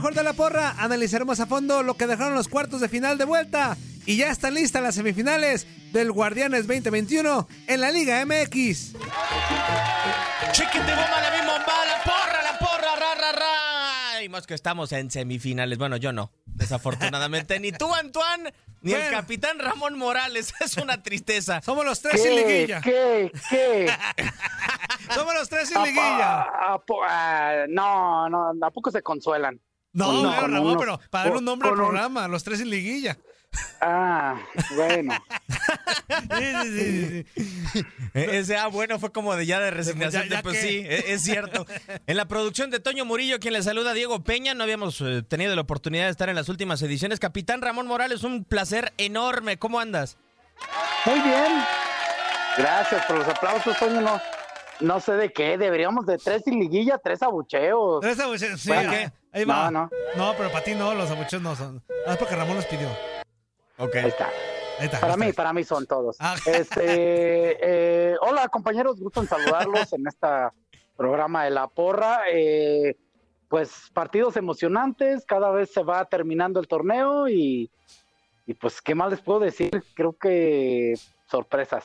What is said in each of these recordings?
Mejor de la porra, analizaremos a fondo lo que dejaron los cuartos de final de vuelta. Y ya están listas las semifinales del Guardianes 2021 en la Liga MX. Chiquete bomba la misma bomba, la porra, la porra, ra, ra, ra. Y más que estamos en semifinales. Bueno, yo no, desafortunadamente. ni tú, Antoine, ni el capitán Ramón Morales. Es una tristeza. Somos los tres sin liguilla. ¿Qué? ¿Qué? Somos los tres sin liguilla. po- no, no, ¿a poco se consuelan? No, Ramón, uno- pero para darle un nombre al un- programa, los tres sin liguilla. Ah, bueno. Sí, sí, sí, sí, sí. E- Ese, ah, bueno, fue como de ya de resignación. Ya- ya de, pues que- sí, e- es cierto. En la producción de Toño Murillo, quien le saluda, Diego Peña, no habíamos eh, tenido la oportunidad de estar en las últimas ediciones. Capitán Ramón Morales, un placer enorme. ¿Cómo andas? Muy bien. Gracias por los aplausos, Toño. No, no sé de qué. Deberíamos de tres sin liguilla, tres abucheos. Tres abucheos, sí, Bueno, ¿qué? Ahí va. no, no. No, pero para ti no, los abucheos no son. Ah, es porque Ramón los pidió. Ok. Ahí está. Ahí está. Para ahí mí, para mí son todos. Ah. Este, eh, hola compañeros, gusto en saludarlos en este programa de La Porra. Eh, pues partidos emocionantes, cada vez se va terminando el torneo y, y pues, ¿qué más les puedo decir? Creo que sorpresas.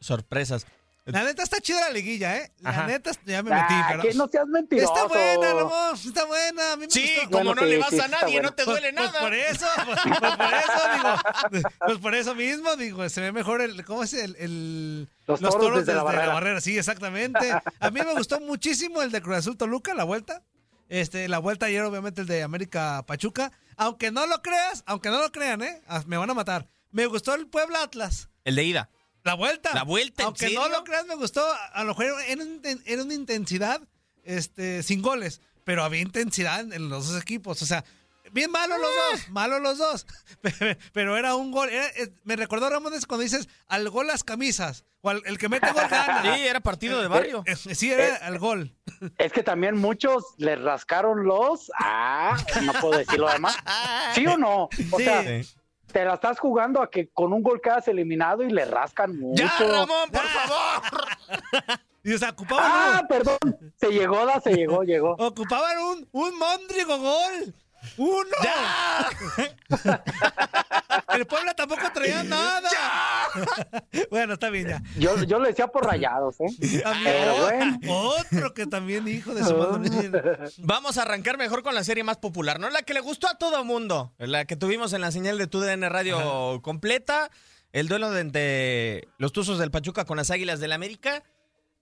Sorpresas. La neta está chida la liguilla, ¿eh? La Ajá. neta, ya me metí, Ah, pero... que no seas mentiroso. Está buena, Ramón, está buena. A mí me Sí, gustó. como Bueno, no sí, le vas sí, a nadie, bueno. no te duele Pues, nada. por eso, pues, pues por eso, digo. Pues por eso mismo, digo, se ve mejor el, ¿cómo es el, el- Los toros desde la barrera. Sí, exactamente. A mí me gustó muchísimo el de Cruz Azul Toluca, la vuelta. Este, la vuelta ayer, obviamente, el de América Pachuca. Aunque no lo creas, aunque no lo crean, ¿eh? Ah, Me van a matar. Me gustó el Puebla Atlas. El de ida. La vuelta. La vuelta, ¿en Aunque serio? no lo creas, me gustó. A lo mejor era, un- era una intensidad este, sin goles, pero había intensidad en, los dos equipos. O sea, bien malos los Ah. dos, malos los dos. Pero era un gol. era- es- me recordó Ramones cuando dices al gol las camisas. O al- el que mete gol gana. Sí, era partido de barrio. Eh, eh, sí, era al gol. Es que también muchos les rascaron los. Ah, no puedo decir lo demás. ¿Sí o no? O Sí. sea, Sí. Te la estás jugando a que con un gol quedas eliminado y le rascan mucho. ¡Ya, Ramón, por favor! Y o sea, ocupaban, Ah, perdón. Se llegó, da, se llegó, llegó. ocupaban un, un Mondrigo gol. ¡Uno! El Puebla tampoco traía nada. Bueno, está bien ya. Yo, yo le decía por rayados, ¿eh? Pero bueno. otro que también hijo de su madre. Vamos a arrancar mejor con la serie más popular, ¿no? La que le gustó a todo mundo. La que tuvimos en la señal de TUDN Radio completa. El duelo de entre los Tuzos del Pachuca con las Águilas del América.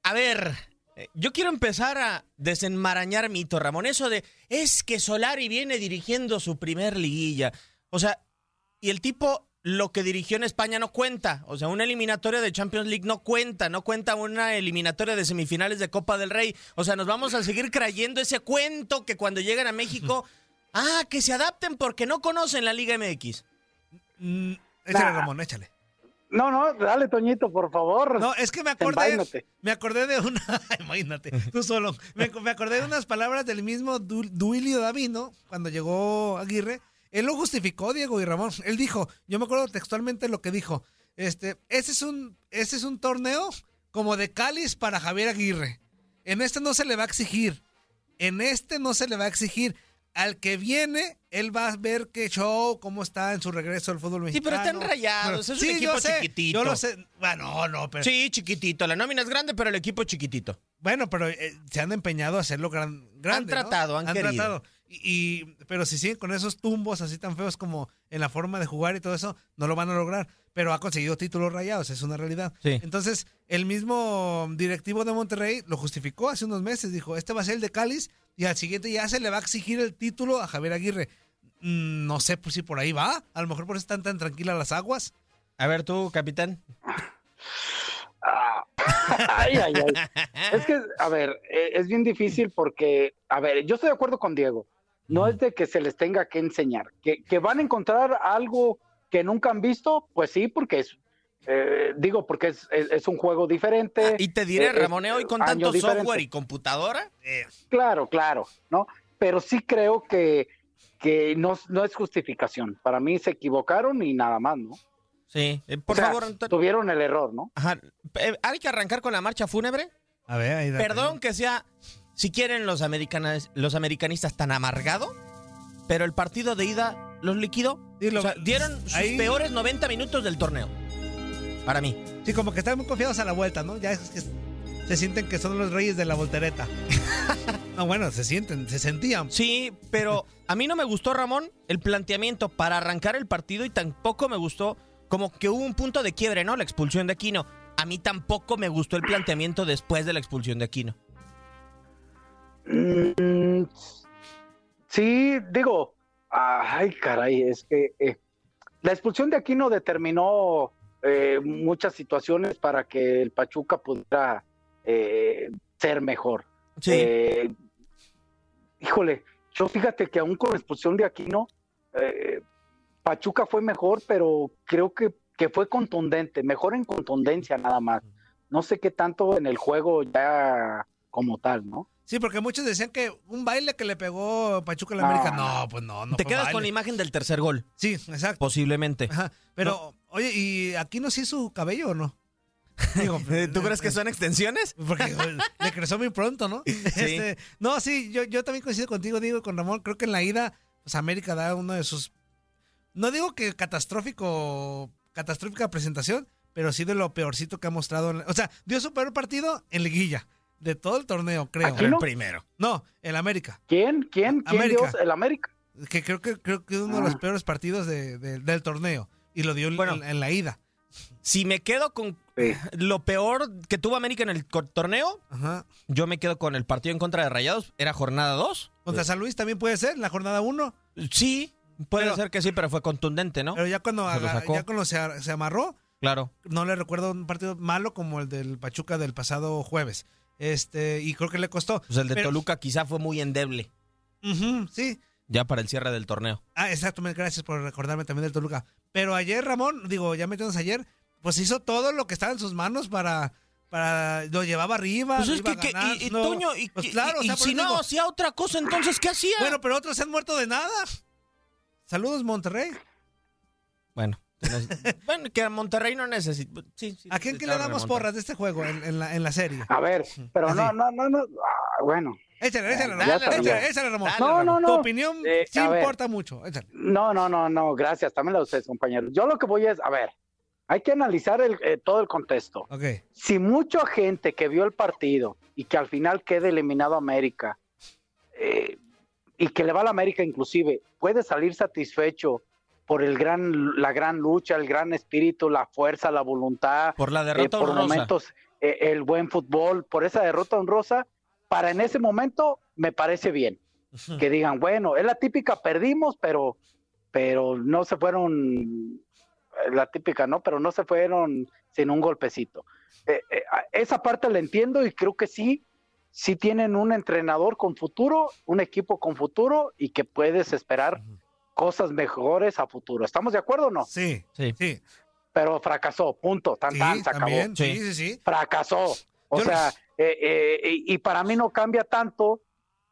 A ver, eh, yo quiero empezar a desenmarañar mito, Ramón. Eso de, es que Solari viene dirigiendo su primer liguilla. O sea, y el tipo lo que dirigió en España no cuenta. O sea, una eliminatoria de Champions League no cuenta, no cuenta una eliminatoria de semifinales de Copa del Rey. O sea, nos vamos a seguir creyendo ese cuento que cuando llegan a México, ah, que se adapten porque no conocen la Liga MX. Mm, échale, Nah. Ramón, échale. No, no, dale, Toñito, por favor. No, es que me acordé, Envaínate. me acordé de una, imagínate, tú solo, me, me acordé de unas palabras del mismo Du- Duilio Davino cuando llegó Aguirre. Él lo justificó, Diego y Ramón. Él dijo, yo me acuerdo textualmente lo que dijo. Este, ese es un, ese es un torneo como de cáliz para Javier Aguirre. En este no se le va a exigir. En este no se le va a exigir. Al que viene, él va a ver qué show, cómo está en su regreso al fútbol Sí, pero mexicano. están rayados, es un equipo yo sé, chiquitito. Yo lo sé. Bueno, no, no, pero. Sí, chiquitito. La nómina es grande, pero el equipo es chiquitito. Bueno, pero eh, se han empeñado a hacerlo gran, grande. ¿no? tratado, han querido. Y, y- pero si siguen con esos tumbos así tan feos como en la forma de jugar y todo eso, no lo van a lograr. Pero ha conseguido títulos rayados, es una realidad. Sí. Entonces, el mismo directivo de Monterrey lo justificó hace unos meses. Dijo, este va a ser el de Cáliz y al siguiente ya se le va a exigir el título a Javier Aguirre. Mm, No sé pues, si por ahí va. A lo mejor por eso están tan tranquilas las aguas. A ver tú, capitán. Ah, ay, ay, ay. Es que, a ver, eh, es bien difícil porque, a ver, yo estoy de acuerdo con Diego. No es de que se les tenga que enseñar. Que, que van a encontrar algo que nunca han visto, pues sí, porque es, eh, digo, porque es, es- es un juego diferente. Y te diré, eh, ¿eh? hoy con tanto diferente. software y computadora, eh, Claro, claro, ¿no? Pero sí creo que, que no, no es justificación. Para mí se equivocaron y nada más, ¿no? sí. Eh, por O sea, favor, tuvieron el error, ¿no? Ajá. Eh, hay que arrancar con la marcha fúnebre. A ver, ahí Perdón que sea, si quieren los, americanas, los americanistas tan amargado, pero el partido de ida los liquidó. Sí, lo- O sea, dieron sus ahí- peores 90 minutos del torneo. Para mí. Sí, como que están muy confiados a la vuelta, ¿no? Ya es que se sienten que son los reyes de la voltereta. no, bueno, se sienten, se sentían. Sí, pero a mí no me gustó, Ramón, el planteamiento para arrancar el partido y tampoco me gustó como que hubo un punto de quiebre, ¿no? La expulsión de Aquino. A mí tampoco me gustó el planteamiento después de la expulsión de Aquino. Mm, sí, digo, ay, caray, es que eh, la expulsión de Aquino determinó eh, muchas situaciones para que el Pachuca pudiera eh, ser mejor. Sí. Híjole, yo fíjate que aún con la expulsión de Aquino, Pachuca fue mejor, pero creo que, que fue contundente, mejor en contundencia nada más. No sé qué tanto en el juego ya como tal, ¿no? Sí, porque muchos decían que un baile que le pegó Pachuca a la. América. No, pues no, no Te fue quedas baile. con la imagen del tercer gol, Sí, exacto. posiblemente. Ajá. Pero, oye, ¿y aquí no sí su cabello o no? Digo, ¿Tú crees que son extensiones? Porque eh, le creció muy pronto, ¿no? Este, no, sí, yo, yo también coincido contigo, digo, con Ramón. Creo que en la ida, pues América da uno de sus. No digo que catastrófico, catastrófica presentación, pero sí de lo peorcito que ha mostrado. en la- o sea, dio su peor partido en liguilla. De todo el torneo, creo. Aquí no. primero. No, el América. ¿Quién? ¿Quién? ¿Quién América. dio el América? Que creo que creo que es uno de los Ah. peores partidos de- de- del torneo. Y lo dio en- Bueno. en, en la ida. Si me quedo con Sí. lo peor que tuvo América en el torneo, Ajá. yo me quedo con el partido en contra de Rayados. Era jornada 2. Contra San Luis también puede ser, la jornada 1. Sí, puede Pero- ser que sí, pero fue contundente, ¿no? Pero ya cuando, ya cuando se, se amarró, Claro. no le recuerdo un partido malo como el del Pachuca del pasado jueves. Este, y creo que le costó. Pues el de Pero- Toluca quizá fue muy endeble sí. ya para el cierre del torneo. Ah, exactamente, gracias por recordarme también del Toluca. Pero ayer, Ramón, digo, ya metiéndonos ayer, pues hizo todo lo que estaba en sus manos para. para lo llevaba arriba. Pues es que, y, y no. Toño, y, Pues y- claro, o y sea, si no digo, hacía otra cosa, entonces, ¿qué hacía? Bueno, pero otros se han muerto de nada. Saludos, Monterrey. Bueno, bueno, que a Monterrey no necesita. Sí, sí, ¿A quién que le damos porras de este juego en, en la, en la serie? A ver, pero no, Así. no, no, no. ah, bueno, Échale, échale, Ramón. échale, échale, Ramón. Dale, no, no, Tu no. opinión Eh, sí importa mucho. Échale. No, no, no, no, gracias. También la de ustedes, compañeros. Yo lo que voy es, a ver, hay que analizar el, eh, todo el contexto. Ok. Si mucha gente que vio el partido y que al final quede eliminado América eh, y que le va a la América inclusive, puede salir satisfecho por el gran, la gran lucha, el gran espíritu, la fuerza, la voluntad, Por la eh, derrota por honrosa. momentos eh, el buen fútbol, por esa derrota honrosa, para en ese momento me parece bien. Que digan, bueno, es la típica, perdimos, pero, pero no se fueron, eh, la típica, ¿no? Pero no se fueron sin un golpecito. Eh, eh, esa parte la entiendo y creo que sí, sí tienen un entrenador con futuro, un equipo con futuro y que puedes esperar cosas mejores a futuro. ¿Estamos de acuerdo o no? Sí, Sí. sí. Pero fracasó, punto, tan Sí, tan, se acabó también. Sí, Sí. sí, sí. fracasó. O Yo no- sea, eh, eh, y, y para mí no cambia tanto,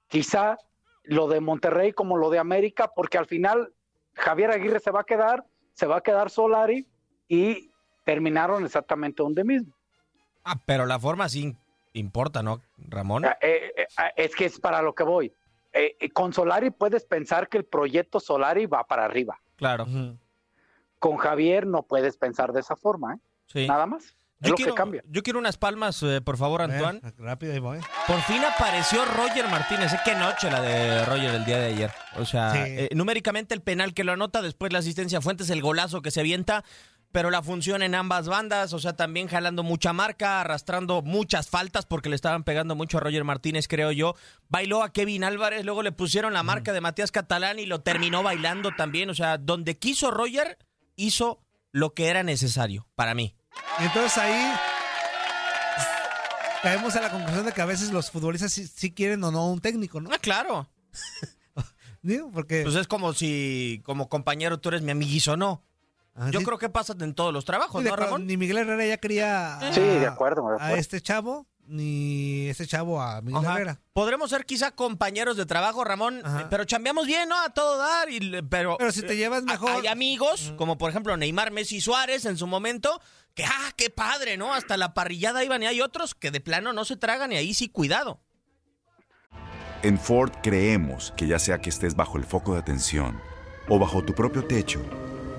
quizá lo de Monterrey como lo de América, porque al final Javier Aguirre se va a quedar, se va a quedar Solari y terminaron exactamente donde mismo. Ah, pero la forma sí importa, ¿no, Ramón? Eh, eh, es que es para lo que voy. Eh, eh, con Solari puedes pensar que el proyecto Solari va para arriba. Claro. Con Javier no puedes pensar de esa forma, ¿eh? Sí. Nada más. Yo lo quiero, que cambia. yo quiero unas palmas, eh, por favor, Antoine. rápido, ahí voy. Por fin apareció Roger Martínez. ¿eh? Qué noche la de Roger el día de ayer. O sea, Sí. eh, numéricamente el penal que lo anota, después la asistencia a Fuentes, el golazo que se avienta, pero la función en ambas bandas, o sea, también jalando mucha marca, arrastrando muchas faltas porque le estaban pegando mucho a Roger Martínez, creo yo. Bailó a Kevin Álvarez, luego le pusieron la marca de Matías Catalán y lo terminó bailando también. O sea, donde quiso Roger, hizo lo que era necesario para mí. Entonces ahí caemos a la conclusión de que a veces los futbolistas sí, sí quieren o no un técnico, ¿no? Ah, claro. Digo, porque Pues es como si como compañero tú eres mi amiguizo, ¿no? Ah, Yo sí, creo que pasa en todos los trabajos, sí, ¿no, acuerdo, Ramón? ni Miguel Herrera ya quería a, Sí, de acuerdo, de a este chavo, ni este chavo a Miguel Ajá. Herrera. Podremos ser quizá compañeros de trabajo, Ramón, Ajá. eh, pero chambeamos bien, ¿no? A todo dar, y, le- pero... Pero si te llevas mejor- Hay amigos, como por ejemplo Neymar, Messi, Suárez en su momento, que, ah, qué padre, ¿no? Hasta la parrillada iban y hay otros que de plano no se tragan y ahí sí, cuidado. En Ford creemos que ya sea que estés bajo el foco de atención o bajo tu propio techo,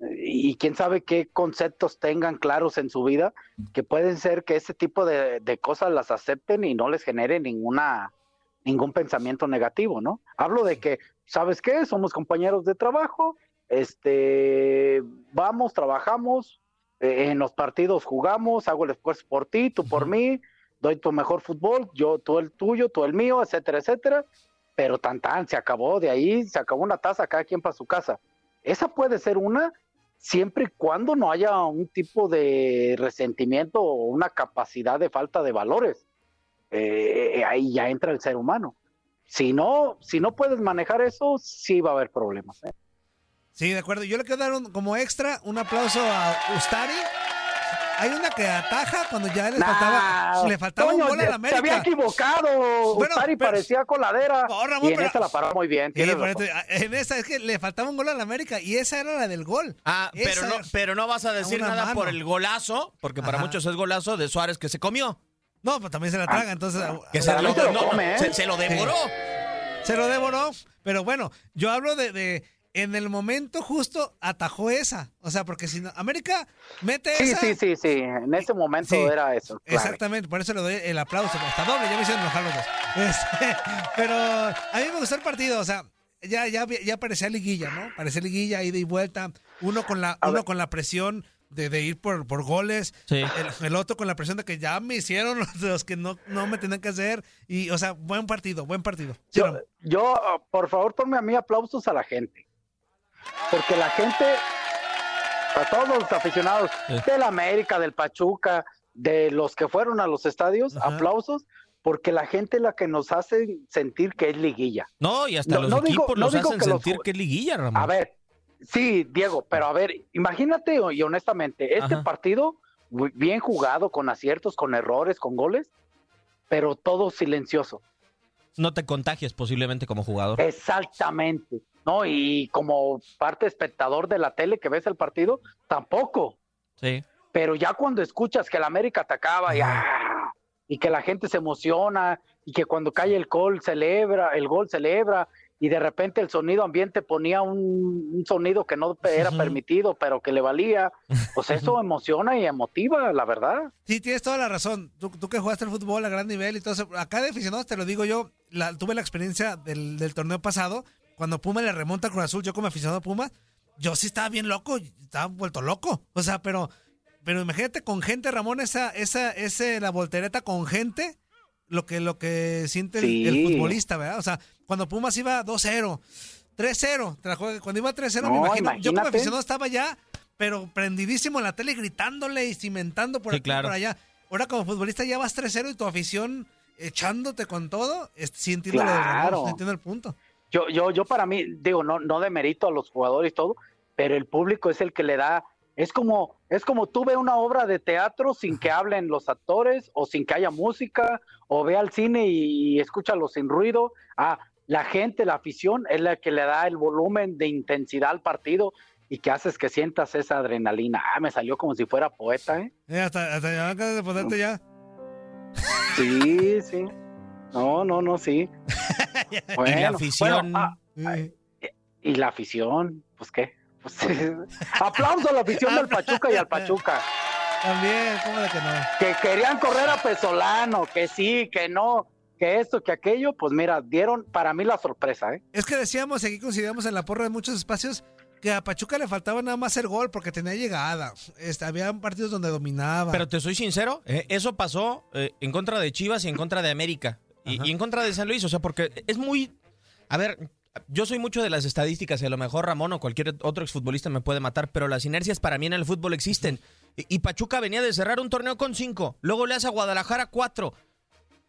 y quién sabe qué conceptos tengan claros en su vida, que pueden ser que ese tipo de, de cosas las acepten y no les genere ninguna ningún pensamiento negativo, ¿no? Hablo de que, ¿sabes qué? Somos compañeros de trabajo, este, vamos, trabajamos, eh, en los partidos jugamos, hago el esfuerzo por ti, tú por mí, doy tu mejor fútbol, yo tú el tuyo, tú el mío, etcétera, etcétera pero tan tan, se acabó, de ahí se acabó una taza, cada quien para su casa. Esa puede ser una siempre y cuando no haya un tipo de resentimiento o una capacidad de falta de valores. Eh, ahí ya entra el ser humano. Si no, si no puedes manejar eso, sí va a haber problemas. ¿eh? Sí, de acuerdo. Yo le quiero dar un- como extra un aplauso a Ustari. Hay una que ataja cuando ya le faltaba, le faltaba Toño, un gol a la Se había América. equivocado. Bueno, Ustari pero- parecía coladera. No, Ramón, y en pero- esta la paró muy bien. Sí, este- en esa es que le faltaba un gol a la América y esa era la del gol. Ah, pero Esa no, pero no vas a decir nada mano. por el golazo, porque para Ajá. muchos es golazo de Suárez que se comió. No, pues también se la traga, entonces Que o se sea, lo, se lo no, come, ¿eh? se, se lo devoró. se lo devoró. Pero bueno, yo hablo de, de en el momento justo atajó esa. O sea, porque si no, América mete Sí, esa. sí, sí, sí. En ese momento Sí, era eso. claro. Exactamente, por eso le doy el aplauso. Está doble, ya me hicieron enojar los dos. Este, pero a mí me gustó el partido, o sea, ya, ya, ya parecía liguilla, ¿no? Parecía liguilla, ida y vuelta. Uno con la, A uno ver. con la presión de, de ir por, por goles. Sí. El, el otro con la presión de que ya me hicieron los, los que no, no me tenían que hacer. Y, o sea, buen partido, buen partido. Yo, yo, por favor, ponme a mí aplausos a la gente. Porque la gente, a todos los aficionados Sí. del América, del Pachuca, de los que fueron a los estadios, Ajá. aplausos, porque la gente es la que nos hace sentir que es liguilla. No, y hasta No, los no digo- equipos no los digo hacen que los sentir que es liguilla, Ramón. A ver, sí, Diego, pero a ver, imagínate y honestamente, este Ajá. partido, bien jugado, con aciertos, con errores, con goles, pero todo silencioso. No te contagies posiblemente como jugador. Exactamente. No, y como parte espectador de la tele que ves el partido, tampoco. Sí. Pero ya cuando escuchas que el América atacaba y, ¡ah! y que la gente se emociona y que cuando cae el gol celebra, el gol celebra y de repente el sonido ambiente ponía un, un sonido que no era permitido, pero que le valía, pues eso emociona y emotiva, la verdad. Sí, tienes toda la razón. Tú, tú que jugaste el fútbol a gran nivel y todo eso. Acá de aficionados, te lo digo yo, la- tuve la experiencia del, del torneo pasado, cuando Puma le remonta a Cruz Azul, yo como aficionado a Puma, yo sí estaba bien loco, estaba vuelto loco. O sea, pero, pero imagínate con gente, Ramón, esa, esa, ese, la voltereta con gente, lo que, lo que siente el- futbolista, ¿verdad? O sea, cuando Pumas iba 2-0, 3-0, te la juego- cuando iba 3-0, me No, imagino, yo como aficionado estaba ya, pero prendidísimo en la tele, gritándole y cimentando por Sí, aquí claro. por allá. Ahora como futbolista ya vas 3-0 y tu afición echándote con todo, Ramón, Claro. el punto. Yo, yo, yo para mí, digo, no, no de mérito a los jugadores y todo, pero el público es el que le da, es como, es como tú ve una obra de teatro sin que hablen los actores o sin que haya música, o ve al cine y, escúchalo sin ruido. Ah, la gente, la afición es la que le da el volumen de intensidad al partido y que haces que sientas esa adrenalina. Ah, me salió como si fuera poeta, ¿eh? Eh, hasta, hasta ya acabas de ponerte ya. Sí, sí. No, no, no, sí. y la afición. bueno, ah, Eh, Y la afición, pues qué. Pues, aplauso a la afición del Pachuca y al Pachuca. también, ¿cómo de que no? Que querían correr a Pesolano, que sí, que no. que esto, que aquello, pues mira, dieron para mí la sorpresa, ¿eh? Es que decíamos, y aquí consideramos en la porra de muchos espacios, que a Pachuca le faltaba nada más el gol porque tenía llegada. Este, había partidos donde dominaba. Pero te soy sincero, eh, eso pasó eh, en contra de Chivas y en contra de América. Y, y en contra de San Luis, o sea, porque es muy... A ver, yo soy mucho de las estadísticas y a lo mejor Ramón o cualquier otro exfutbolista me puede matar, pero las inercias para mí en el fútbol existen. Y, y Pachuca venía de cerrar un torneo con cinco, luego le hace a Guadalajara cuatro,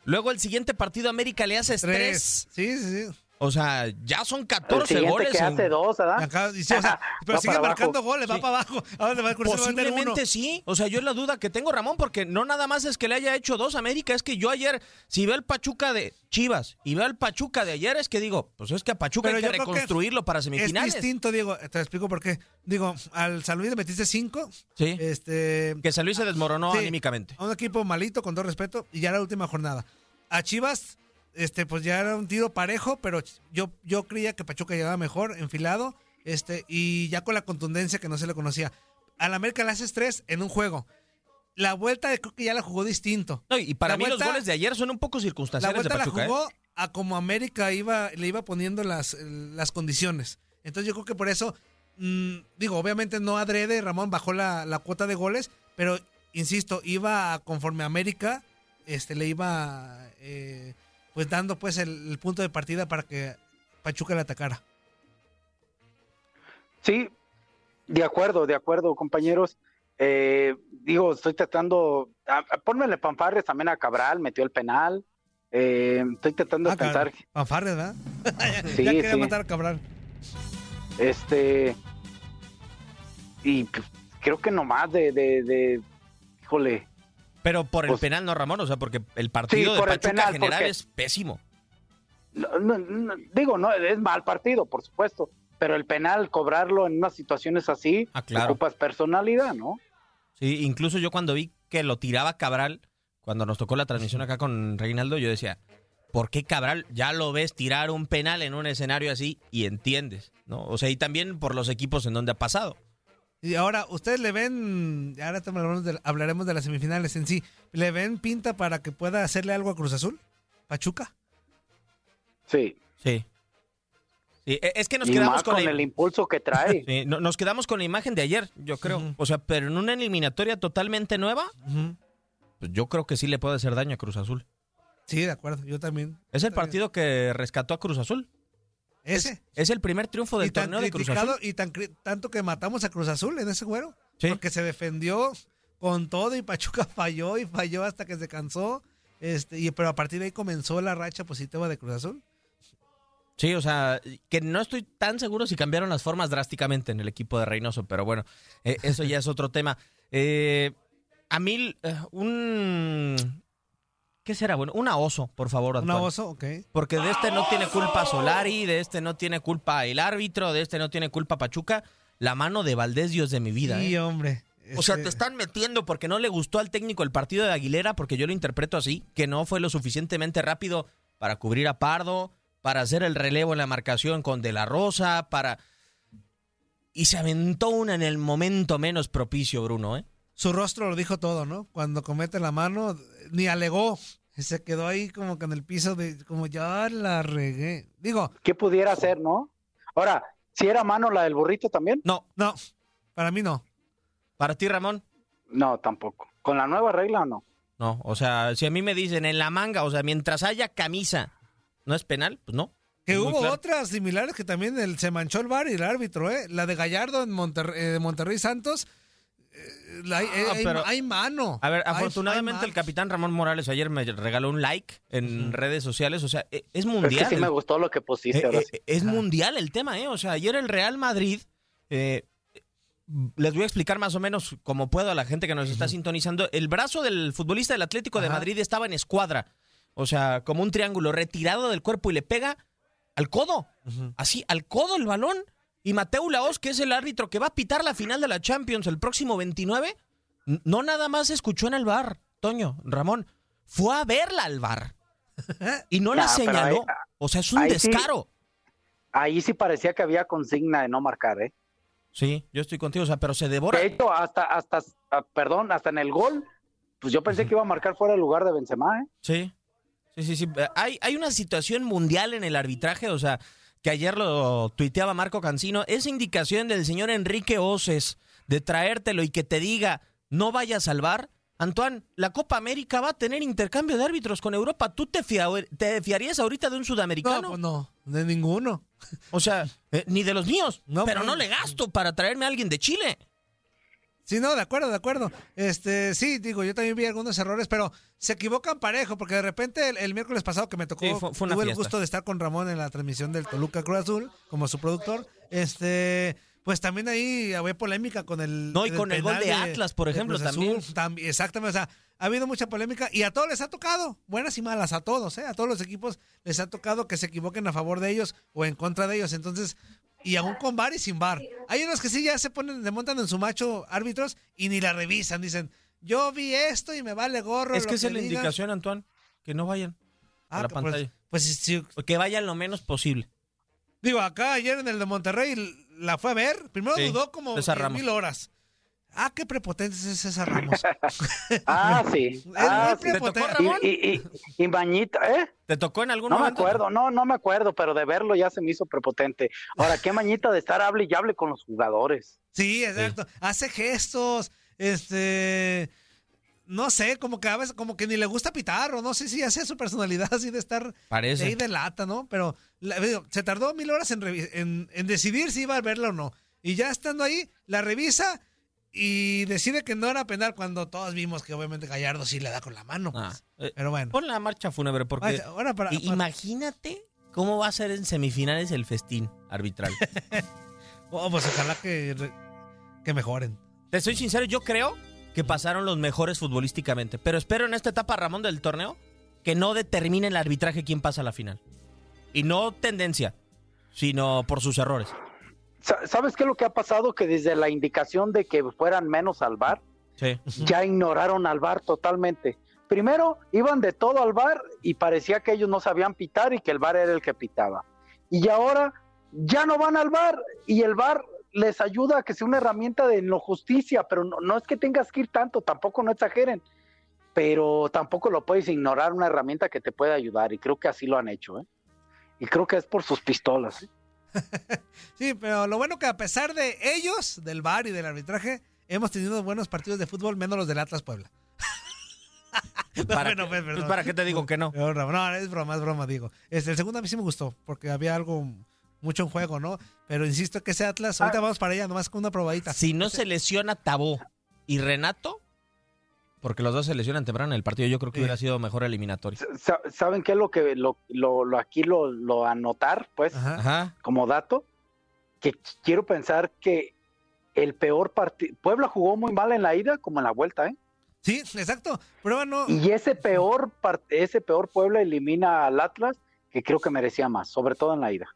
luego el siguiente partido América le hace tres. Sí, sí, sí. O sea, ya son El 14 siguiente goles. que en- hace dos, ¿verdad? Acá, dice, o sea, pero sigue marcando abajo. goles, va Sí. para abajo. ¿A dónde va meter Posiblemente sí. O sea, yo es la duda que tengo, Ramón, porque no nada más es que le haya hecho dos a América, es que yo ayer, si veo el Pachuca de Chivas y veo el Pachuca de ayer, es que digo, pues es que a Pachuca Pero hay que reconstruirlo para Es semifinales. distinto, Diego. Te explico por qué. Digo, al San Luis le metiste cinco. Sí. Este, Que San Luis se desmoronó Sí. anímicamente. a un equipo malito, con todo respeto, y ya la última jornada. A Chivas, este, pues ya era un tiro parejo, pero yo, yo creía que Pachuca llegaba mejor, enfilado, este, y ya con la contundencia que no se le conocía. Al América le haces tres en un juego. La vuelta creo que ya la jugó distinto. No, y para La mí los goles de ayer son un poco La circunstanciales de vuelta la. ¿eh? jugó a como América iba, le iba poniendo las, las condiciones. Entonces yo creo que por eso, mm, digo, obviamente no adrede, Ramón bajó la, la cuota de goles, pero insisto, iba a- conforme América, este, le iba eh, pues dando pues el, el punto de partida para que Pachuca le atacara. Sí, de acuerdo, de acuerdo, compañeros. Eh, digo, estoy tratando, a, a- pónmele fanfarres también a Cabral, metió el penal. Eh, estoy tratando de Ah, pensar, cabrón, Fanfarres, ¿verdad? Sí, ya quería sí. matar a Cabral. este, y pues, creo que nomás de, de, de, híjole, Pero por el Pues- penal, no, Ramón. O sea, porque el partido de Pachuca penal, general porque- es pésimo. no, no, no, digo, no, es mal partido, por supuesto, pero el penal, cobrarlo en unas situaciones así, Ah, claro. ocupas personalidad, ¿no? Sí, incluso yo cuando vi que lo tiraba Cabral, cuando nos tocó la transmisión acá con Reinaldo, yo decía, ¿por qué Cabral ya lo ves tirar un penal en un escenario así y entiendes? ¿no? O sea, y también por los equipos en donde ha pasado. Y ahora, ¿ustedes le ven, ahora te hablaremos de, hablaremos de las semifinales en sí, ¿le ven pinta para que pueda hacerle algo a Cruz Azul? ¿Pachuca? Sí. Sí. Sí, e- es que nos y quedamos más con, con, la, el impulso que trae. sí, no- nos quedamos con la imagen de ayer, yo creo. O sea, pero en una eliminatoria totalmente nueva, pues yo creo que sí le puede hacer daño a Cruz Azul. Sí, de acuerdo, yo también. Es el partido que rescató a Cruz Azul. Ese. Es el primer triunfo del torneo de Cruz Azul. y tan tanto que matamos a Cruz Azul en ese güero. Sí. Porque se defendió con todo y Pachuca falló y falló hasta que se cansó. Este, y, pero a partir de ahí comenzó la racha positiva de Cruz Azul. Sí, o sea, que no estoy tan seguro si cambiaron las formas drásticamente en el equipo de Reynoso, pero bueno, eh, eso ya es otro tema. Eh, a mí, eh, un... ¿Qué será? Bueno, una oso, por favor, Un Antoine. oso, ok. Porque de este no tiene culpa Solari, de este no tiene culpa el árbitro, de este no tiene culpa Pachuca. La mano de Valdés, Dios de mi vida. Sí, ¿eh? hombre. O sea, Este, te están metiendo porque no le gustó al técnico el partido de Aguilera, porque yo lo interpreto así, que no fue lo suficientemente rápido para cubrir a Pardo, para hacer el relevo en la marcación con De la Rosa, para... Y se aventó una en el momento menos propicio, Bruno, ¿eh? Su rostro lo dijo todo, ¿no? Cuando comete la mano, ni alegó. Se quedó ahí como que en el piso de, como ya la regué. Digo, ¿Qué pudiera hacer, no? Ahora, si era mano la del burrito también, No, no, para mí no. para ti, Ramón. no, tampoco. ¿Con la nueva regla o no? No, o sea, si a mí me dicen en la manga, o sea, mientras haya camisa, ¿no es penal? Pues no. Que hubo claro. otras similares que también el, se manchó el bar y el árbitro, ¿eh? La de Gallardo en Monterrey, eh, Monterrey Santos. La- eh, Ah, hay, pero- hay mano. A ver, afortunadamente hay el capitán Ramón Morales ayer me regaló un like en redes sociales, o sea, e- es mundial. Es que sí me gustó lo que pusiste Eh, ahora eh, sí. es mundial el tema, ¿eh? O sea, ayer el Real Madrid, eh, les voy a explicar más o menos como puedo a la gente que nos está sintonizando. El brazo del futbolista del Atlético de. Madrid estaba en escuadra, o sea, como un triángulo retirado del cuerpo y le pega al codo, así, al codo el balón. Y Mateo Laos, que es el árbitro que va a pitar la final de la Champions el próximo 29, n- no nada más escuchó en el bar, Toño, Ramón, fue a verla al bar. Y no la Nah, señaló. ahí- o sea, es un ahí sí- descaro. Ahí sí parecía que había consigna de no marcar, ¿eh? Sí, yo estoy contigo, o sea, pero se devora. De hecho, hasta, hasta, ah, perdón, hasta en el gol, pues yo pensé que iba a marcar fuera el lugar de Benzema, ¿eh? Sí. Sí, sí, sí. Hay, hay una situación mundial en el arbitraje, o sea, que ayer lo tuiteaba Marco Cancino, esa indicación del señor Enrique Oces de traértelo y que te diga no vaya a salvar. Antoine, la Copa América va a tener intercambio de árbitros con Europa. ¿Tú te, te fiarías ahorita de un sudamericano? No, pues no, de ninguno. O sea, eh, ni de los míos. No, pero pues no le gasto para traerme a alguien de Chile. Sí, no, de acuerdo, de acuerdo. Este, sí, digo, yo también vi algunos errores, pero se equivocan parejo, porque de repente el, miércoles pasado que me tocó, tuve el gusto de estar con Ramón en la transmisión del Toluca Cruz Azul, como su productor, este, pues también ahí había polémica con el. No, y con el, gol de, Atlas, por ejemplo, también. Exactamente, o sea, ha habido mucha polémica y a todos les ha tocado, buenas y malas, a todos, ¿eh? A todos los equipos les ha tocado que se equivoquen a favor de ellos o en contra de ellos. Entonces, y aún con bar y sin bar. Hay unos que sí ya se ponen, le montan en su macho árbitros y ni la revisan. Dicen, yo vi esto y me vale gorro. Es que esa es la indicación, Antoine, que no vayan a la pues, pantalla. Pues, sí. Que vayan lo menos posible. Digo, acá ayer en el de Monterrey la fue a ver. Primero dudó como mil horas. Ah, qué prepotente es César Ramos. ah, sí. ah, sí. ¿Te tocó, Ramón? Y, y, Bañita, ¿eh? ¿Te tocó en algún no momento? No me acuerdo, no, no me acuerdo, pero de verlo ya se me hizo prepotente. Ahora, qué Mañita de estar hable y hable con los jugadores. Sí, exacto. Hace gestos, este no sé, como que a veces, como que ni le gusta pitar, o no sé si hace su personalidad así de estar Parece. ahí de lata, ¿no? Pero se tardó mil horas en, en, en, decidir si iba a verla o no. Y ya estando ahí, la revisa y decide que no era penal cuando todos vimos que obviamente Gallardo sí le da con la mano. Pues. Ah, eh, Pero bueno. Pon la marcha fúnebre porque ahora para, imagínate cómo va a ser en semifinales el festín arbitral. oh, pues ojalá que, que mejoren. Te soy sincero, yo creo que pasaron los mejores futbolísticamente, pero espero en esta etapa Ramón del torneo que no determine el arbitraje quién pasa a la final. Y no tendencia, sino por sus errores. ¿Sabes qué es lo que ha pasado? Que desde la indicación de que fueran menos al bar, ya ignoraron al bar totalmente. Primero iban de todo al bar y parecía que ellos no sabían pitar y que el bar era el que pitaba. Y ahora ya no van al bar y el bar les ayuda a que sea una herramienta de no justicia, pero no, es que tengas que ir tanto, tampoco no exageren, pero tampoco lo puedes ignorar una herramienta que te puede ayudar y creo que así lo han hecho, ¿eh? Y creo que es por sus pistolas. ¿eh? sí, pero lo bueno que a pesar de ellos, del bar y del arbitraje, hemos tenido buenos partidos de fútbol, menos los del Atlas Puebla. ¿Para, qué, pues, ¿Para qué te digo que no? No, es broma, es broma, digo. Este, el segundo a mí sí me gustó, porque había algo mucho en juego, ¿no? Pero insisto que ese Atlas, ahorita ah. vamos para allá, nomás con una probadita. Si no se lesiona Tabó y Renato, porque los dos se lesionan temprano en el partido, yo creo que hubiera sido mejor eliminatorio. ¿Saben qué es lo que lo, lo, aquí lo, lo, anotar, pues, como dato? Que quiero pensar que el peor partido. Puebla jugó muy mal en la ida como en la vuelta, ¿eh? Sí, exacto. Prueba no. Y ese peor, ese peor Puebla elimina al Atlas, que creo que merecía más, sobre todo en la ida.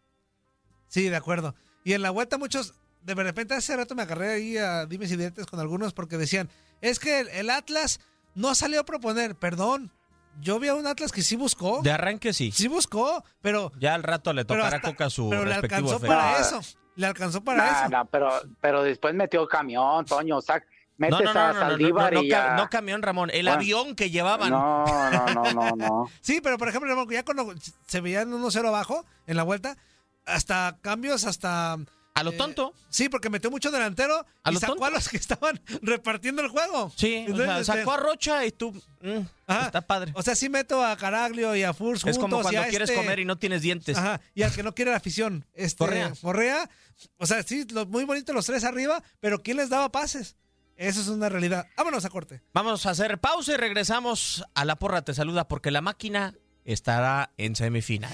Sí, de acuerdo. Y en la vuelta muchos, de repente hace rato me agarré ahí a dimes y dientes con algunos porque decían, es que el, Atlas no salió a proponer, perdón. Yo vi a un Atlas que sí buscó. De arranque sí. Sí buscó, pero... Ya al rato le tocará a Coca su Pero le alcanzó para eso. Le alcanzó para eso. pero, pero después metió camión, Toño, o sea, metes no, no, a Saldívar y ya... no, camión, Ramón, el avión que llevaban. No, no, no, no, no. sí, pero por ejemplo, Ramón, ya cuando se veían 1-0 abajo en la vuelta, hasta cambios, hasta... A lo eh, tonto. sí, porque metió mucho delantero y sacó a los que estaban repartiendo el juego. Sí, este, sacó a Rocha y tú. Mm, está padre. O sea, sí meto a Caraglio y a Furs Es como cuando quieres este comer y no tienes dientes. Ajá, y al que no quiere la afición. Este, Correa. Correa. O sea, sí, muy bonito los tres arriba, pero ¿quién les daba pases? Eso es una realidad. Vámonos a corte. Vamos a hacer pausa y regresamos a la porra. Te saluda porque la máquina estará en semifinal.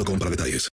Boost Mobile para detalles.